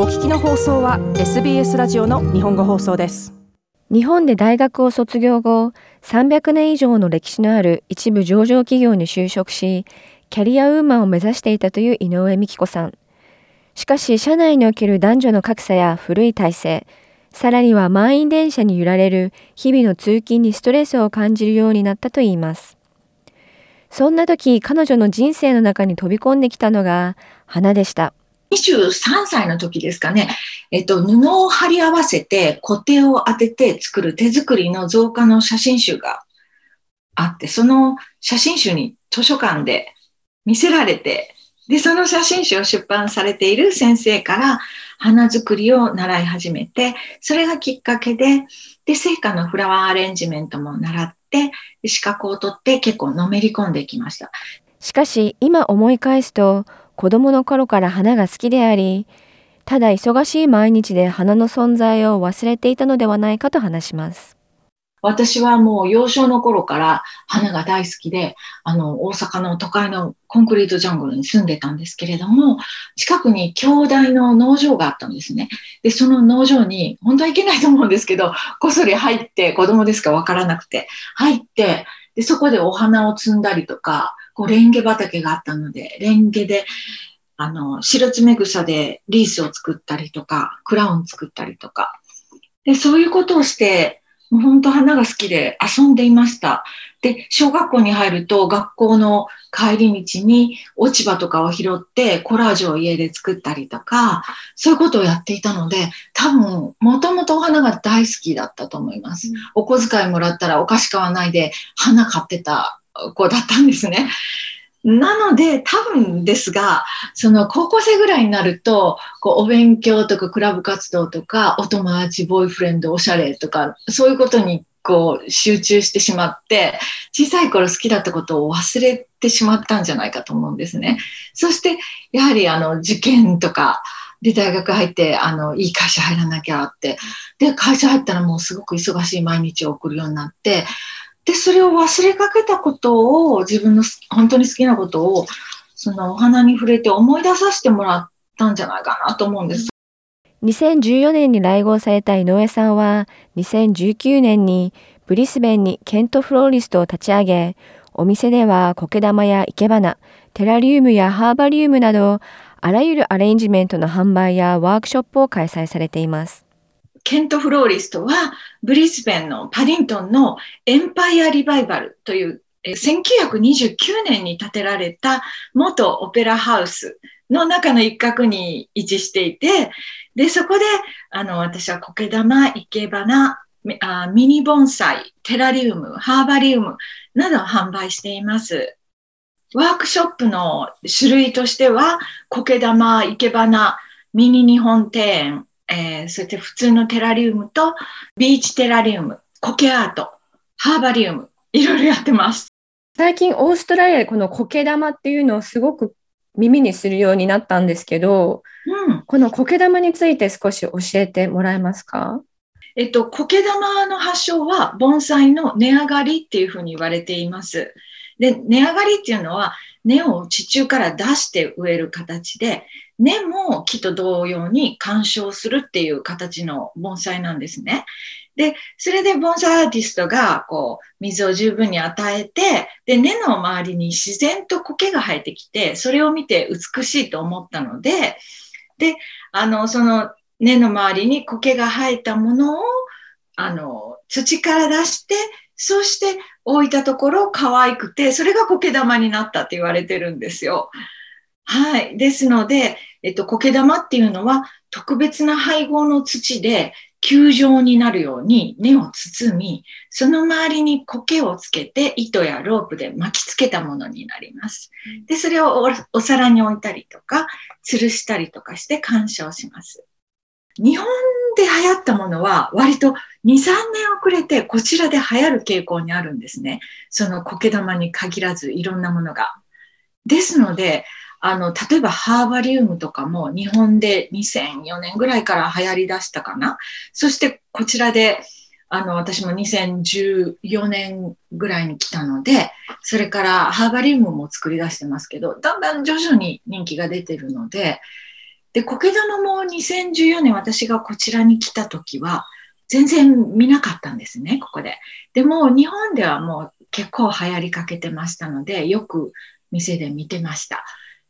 お聞きの放送は SBS ラジオの日本語放送です。日本で大学を卒業後300年以上の歴史のある一部上場企業に就職しキャリアウーマンを目指していたという井上美希子さん。しかし社内における男女の格差や古い体制さらには満員電車に揺られる日々の通勤にストレスを感じるようになったといいます。そんな時彼女の人生の中に飛び込んできたのが花でした。23歳の時ですかね、えっと、布を貼り合わせて固定を当てて作る手作りの造花の写真集があって、その写真集に図書館で見せられて、で、その写真集を出版されている先生から花作りを習い始めて、それがきっかけで、で、成果のフラワーアレンジメントも習って、資格を取って結構のめり込んできました。しかし、今思い返すと、子供の頃から花が好きであり、ただ忙しい毎日で花の存在を忘れていたのではないかと話します。私はもう幼少の頃から花が大好きで、あの、大阪の都会のコンクリートジャングルに住んでたんですけれども、近くに兄弟の農場があったんですね。で、その農場に、本当はいけないと思うんですけど、こっそり入って、子供ですかわからなくて、入って、で、そこでお花を摘んだりとか、こう、レンゲ畑があったので、レンゲで、あの、白爪草でリースを作ったりとか、クラウン作ったりとか。で、そういうことをして、もう本当花が好きで遊んでいました。で、小学校に入ると学校の帰り道に落ち葉とかを拾ってコラージュを家で作ったりとか、そういうことをやっていたので、多分、もともとお花が大好きだったと思います。うん、お小遣いもらったらお菓子買わないで花買ってた子だったんですね。なので、多分ですが、その高校生ぐらいになると、こうお勉強とかクラブ活動とか、お友達、ボーイフレンド、おしゃれとか、そういうことにこう集中してしまって、小さい頃好きだったことを忘れてしまったんじゃないかと思うんですね。そして、やはりあの受験とか、で、大学入って、あの、いい会社入らなきゃって。で、会社入ったらもうすごく忙しい毎日を送るようになって、で、それを忘れかけたことを、自分の本当に好きなことを、そのお花に触れて思い出させてもらったんじゃないかなと思うんです。2014年に来合された井上さんは、2019年にブリスベンにケントフローリストを立ち上げ、お店では苔玉や生け花、テラリウムやハーバリウムなど、あらゆるアレンジメントの販売やワークショップを開催されています。ケント・フローリストは、ブリスベンのパディントンのエンパイア・リバイバルという、1929年に建てられた元オペラハウスの中の一角に位置していて、で、そこで、あの、私は苔玉、生け花、ミニ盆栽、テラリウム、ハーバリウムなどを販売しています。ワークショップの種類としては、苔玉、生け花、ミニ日本庭園、えー、そして普通のテラリウムとビーチテラリウム、苔アート、ハーバリウム、いろいろやってます。最近オーストラリアでこの苔玉っていうのをすごく耳にするようになったんですけど、うん、この苔玉について少し教えてもらえますか？えっと、苔玉の発祥は盆栽の根上がりっていうふうに言われています。で、根上がりっていうのは根を地中から出して植える形で、根も木と同様に干渉するっていう形の盆栽なんですね。で、それで盆栽アーティストが、こう、水を十分に与えて、で、根の周りに自然と苔が生えてきて、それを見て美しいと思ったので、で、あの、その根の周りに苔が生えたものを、あの、土から出して、そして置いたところ可愛くて、それが苔玉になったって言われてるんですよ。はい。ですので、えっと、苔玉っていうのは特別な配合の土で球状になるように根を包み、その周りに苔をつけて糸やロープで巻きつけたものになります。で、それをお皿に置いたりとか、吊るしたりとかして鑑賞します。日本で流行ったものは割と2、3年遅れてこちらで流行る傾向にあるんですね。その苔玉に限らずいろんなものが。ですので、あの、例えばハーバリウムとかも日本で2004年ぐらいから流行り出したかな？そしてこちらで、あの、私も2014年ぐらいに来たので、それからハーバリウムも作り出してますけど、だんだん徐々に人気が出てるので、で、苔玉も2014年私がこちらに来た時は、全然見なかったんですね、ここで。でも日本ではもう結構流行りかけてましたので、よく店で見てました。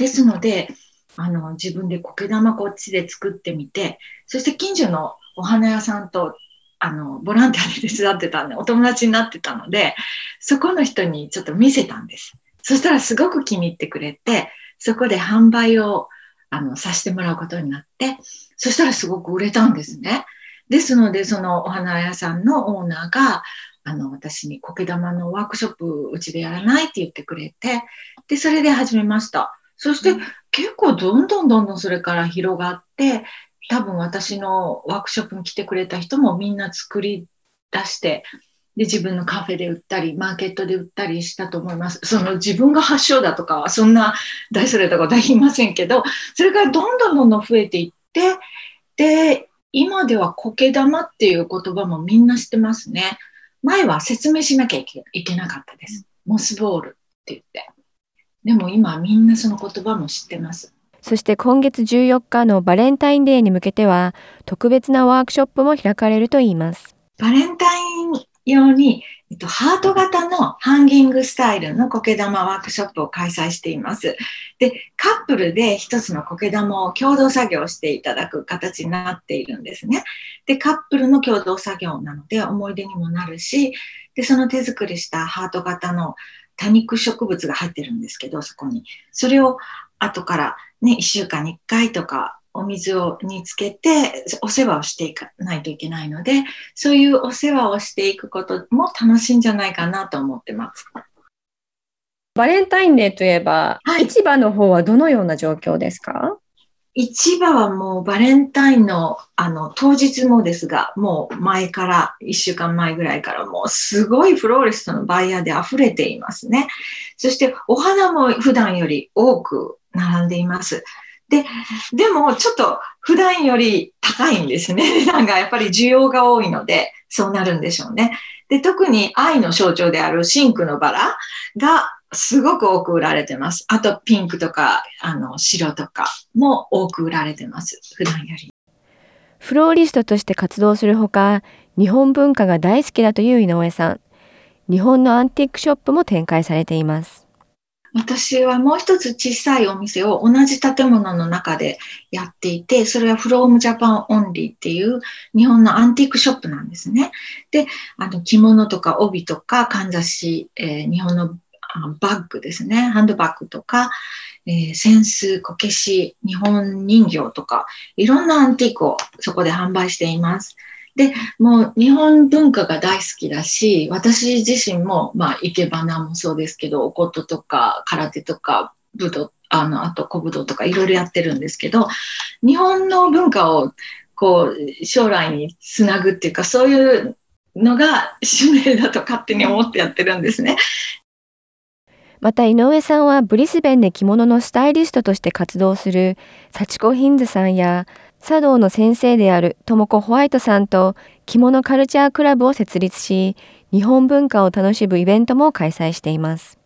ですので、あの自分で苔玉こっちで作ってみて、そして近所のお花屋さんとあのボランティアで手伝ってたんで、お友達になってたので、そこの人にちょっと見せたんです。そしたらすごく気に入ってくれて、そこで販売をあのさせてもらうことになって、そしたらすごく売れたんですね。ですので、そのお花屋さんのオーナーが、あの、私に苔玉のワークショップうちでやらないって言ってくれて、で、それで始めました。そして、結構どんどんどんどんそれから広がって、多分私のワークショップに来てくれた人もみんな作り出して、で、自分のカフェで売ったり、マーケットで売ったりしたと思います。その自分が発祥だとかは、そんな大それたことは言いませんけど、それからどんどんどんどん増えていって、で、今では苔玉っていう言葉もみんな知ってますね。前は説明しなきゃいけなかったです。モスボールって言って。でも今みんなその言葉も知ってます。そして今月14日のバレンタインデーに向けては特別なワークショップも開かれるといいます。バレンタイン用にえっと、ハート型のハンギングスタイルの苔玉ワークショップを開催しています。で、カップルで一つの苔玉を共同作業していただく形になっているんですね。で、カップルの共同作業なので思い出にもなるし、で、その手作りしたハート型の多肉植物が入ってるんですけど、そこに。それを後からね、1週間に1回とかお水をにつけてお世話をしていかないといけないのでそういうお世話をしていくことも楽しいんじゃないかなと思ってます。バレンタインデーといえば、はい、市場の方はどのような状況ですか？市場はもうバレンタインのあの当日もですが、もう前から、1週間前ぐらいからもうすごいフローリストのバイヤーで溢れていますね。そしてお花も普段より多く並んでいます。で、でもちょっと普段より高いんですね。値段がやっぱり需要が多いので、そうなるんでしょうね。で、特に愛の象徴であるシンクのバラがすごく多く売られてます。あとピンクとか、あの、白とかも多く売られてます。普段より。フローリストとして活動するほか、日本文化が大好きだという井上さん。日本のアンティークショップも展開されています。私はもう一つ小さいお店を同じ建物の中でやっていて、それは From Japan Only っていう日本のアンティークショップなんですね。で、あの着物とか帯とかかんざし、えー、日本のバッグですね、ハンドバッグとか、えー、扇子、こけし、日本人形とか、いろんなアンティークをそこで販売しています。で、もう日本文化が大好きだし、私自身も、まあ、生け花もそうですけど、おこととか空手とか武道、あの、あと古武道とかいろいろやってるんですけど、日本の文化をこう、将来につなぐっていうか、そういうのが使命だと勝手に思ってやってるんですね。また井上さんはブリスベンで着物のスタイリストとして活動する幸子ヒンズさんや茶道の先生である智子ホワイトさんと着物カルチャークラブを設立し、日本文化を楽しむイベントも開催しています。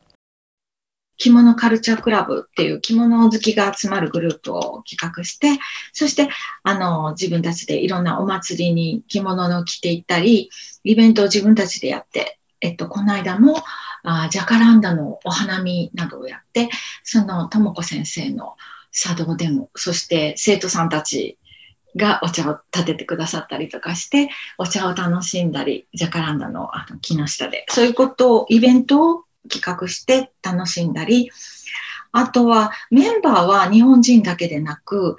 着物カルチャークラブっていう着物好きが集まるグループを企画して、そして、あの、自分たちでいろんなお祭りに着物を着ていったり、イベントを自分たちでやって、えっと、この間も、あジャカランダのお花見などをやって、その、とも子先生の茶道でも、そして生徒さんたちがお茶を立ててくださったりとかして、お茶を楽しんだり、ジャカランダのあの木の下で、そういうことを、イベントを企画して楽しんだり、あとはメンバーは日本人だけでなく、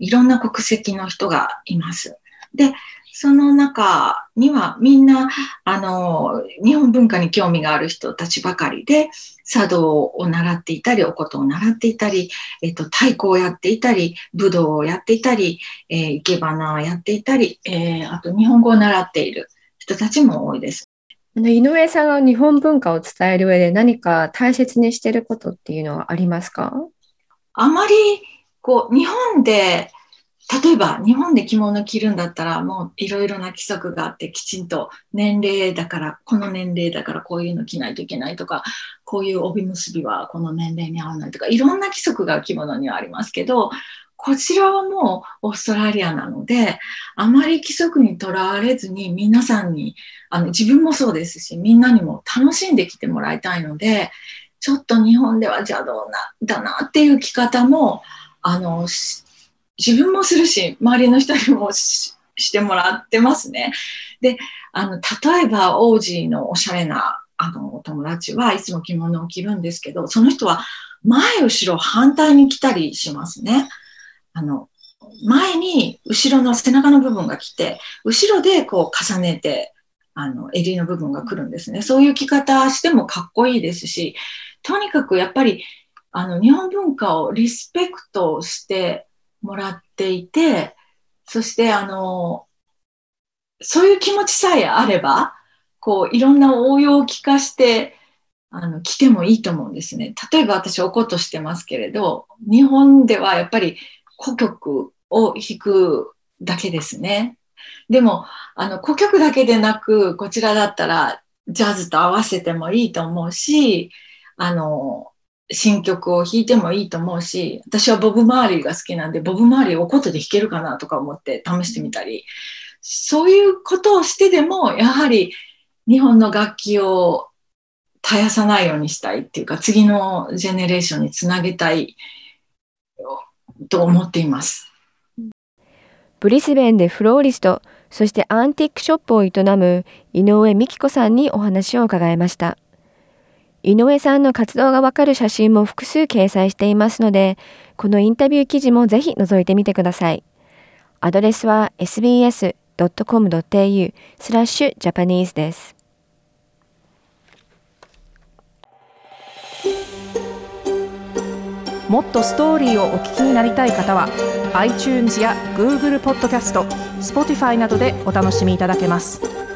いろんな国籍の人がいます。で、その中にはみんな、あの、日本文化に興味がある人たちばかりで、茶道を習っていたり、お琴を習っていたり、えっと、太鼓をやっていたり、武道をやっていたり、えー、生け花をやっていたり、えー、あと日本語を習っている人たちも多いです。井上さんが日本文化を伝える上で何か大切にしてることっていうのはありますか？あまり、こう、日本で例えば日本で着物着るんだったらもういろいろな規則があってきちんと年齢だからこの年齢だからこういうの着ないといけないとかこういう帯結びはこの年齢に合わないとかいろんな規則が着物にはありますけどこちらはもうオーストラリアなので、あまり規則にとらわれずに皆さんに、あの自分もそうですし、みんなにも楽しんできてもらいたいので、ちょっと日本では邪道な、だなっていう着方も、あの、自分もするし、周りの人にもしてもらってますね。で、あの、例えば王子のおしゃれなあのお友達はいつも着物を着るんですけど、その人は前後ろ反対に着たりしますね。あの、前に後ろの背中の部分が来て、後ろでこう重ねて、あの、襟の部分が来るんですね。そういう着方してもかっこいいですし、とにかくやっぱり、あの、日本文化をリスペクトしてもらっていて、そしてあの、そういう気持ちさえあれば、こう、いろんな応用を聞かして、あの、着てもいいと思うんですね。例えば私おことしてますけれど、日本ではやっぱり古曲を弾くだけですね。でも、あの、古曲だけでなく、こちらだったらジャズと合わせてもいいと思うし、あの、新曲を弾いてもいいと思うし、私はボブ・マーリーが好きなんで、ボブ・マーリーをことで弾けるかなとか思って試してみたり、そういうことをしてでも、やはり日本の楽器を絶やさないようにしたいっていうか、次のジェネレーションにつなげたいと思っています。ブリスベンでフローリスト、そしてアンティックショップを営む井上美希子さんにお話を伺いました。井上さんの活動がわかる写真も複数掲載していますので、このインタビュー記事もぜひ覗いてみてください。アドレスは sbs.com.au スラッシュジャパニーズです。もっとストーリーをお聞きになりたい方は iTunes や Google ポッドキャスト Spotify などでお楽しみいただけます。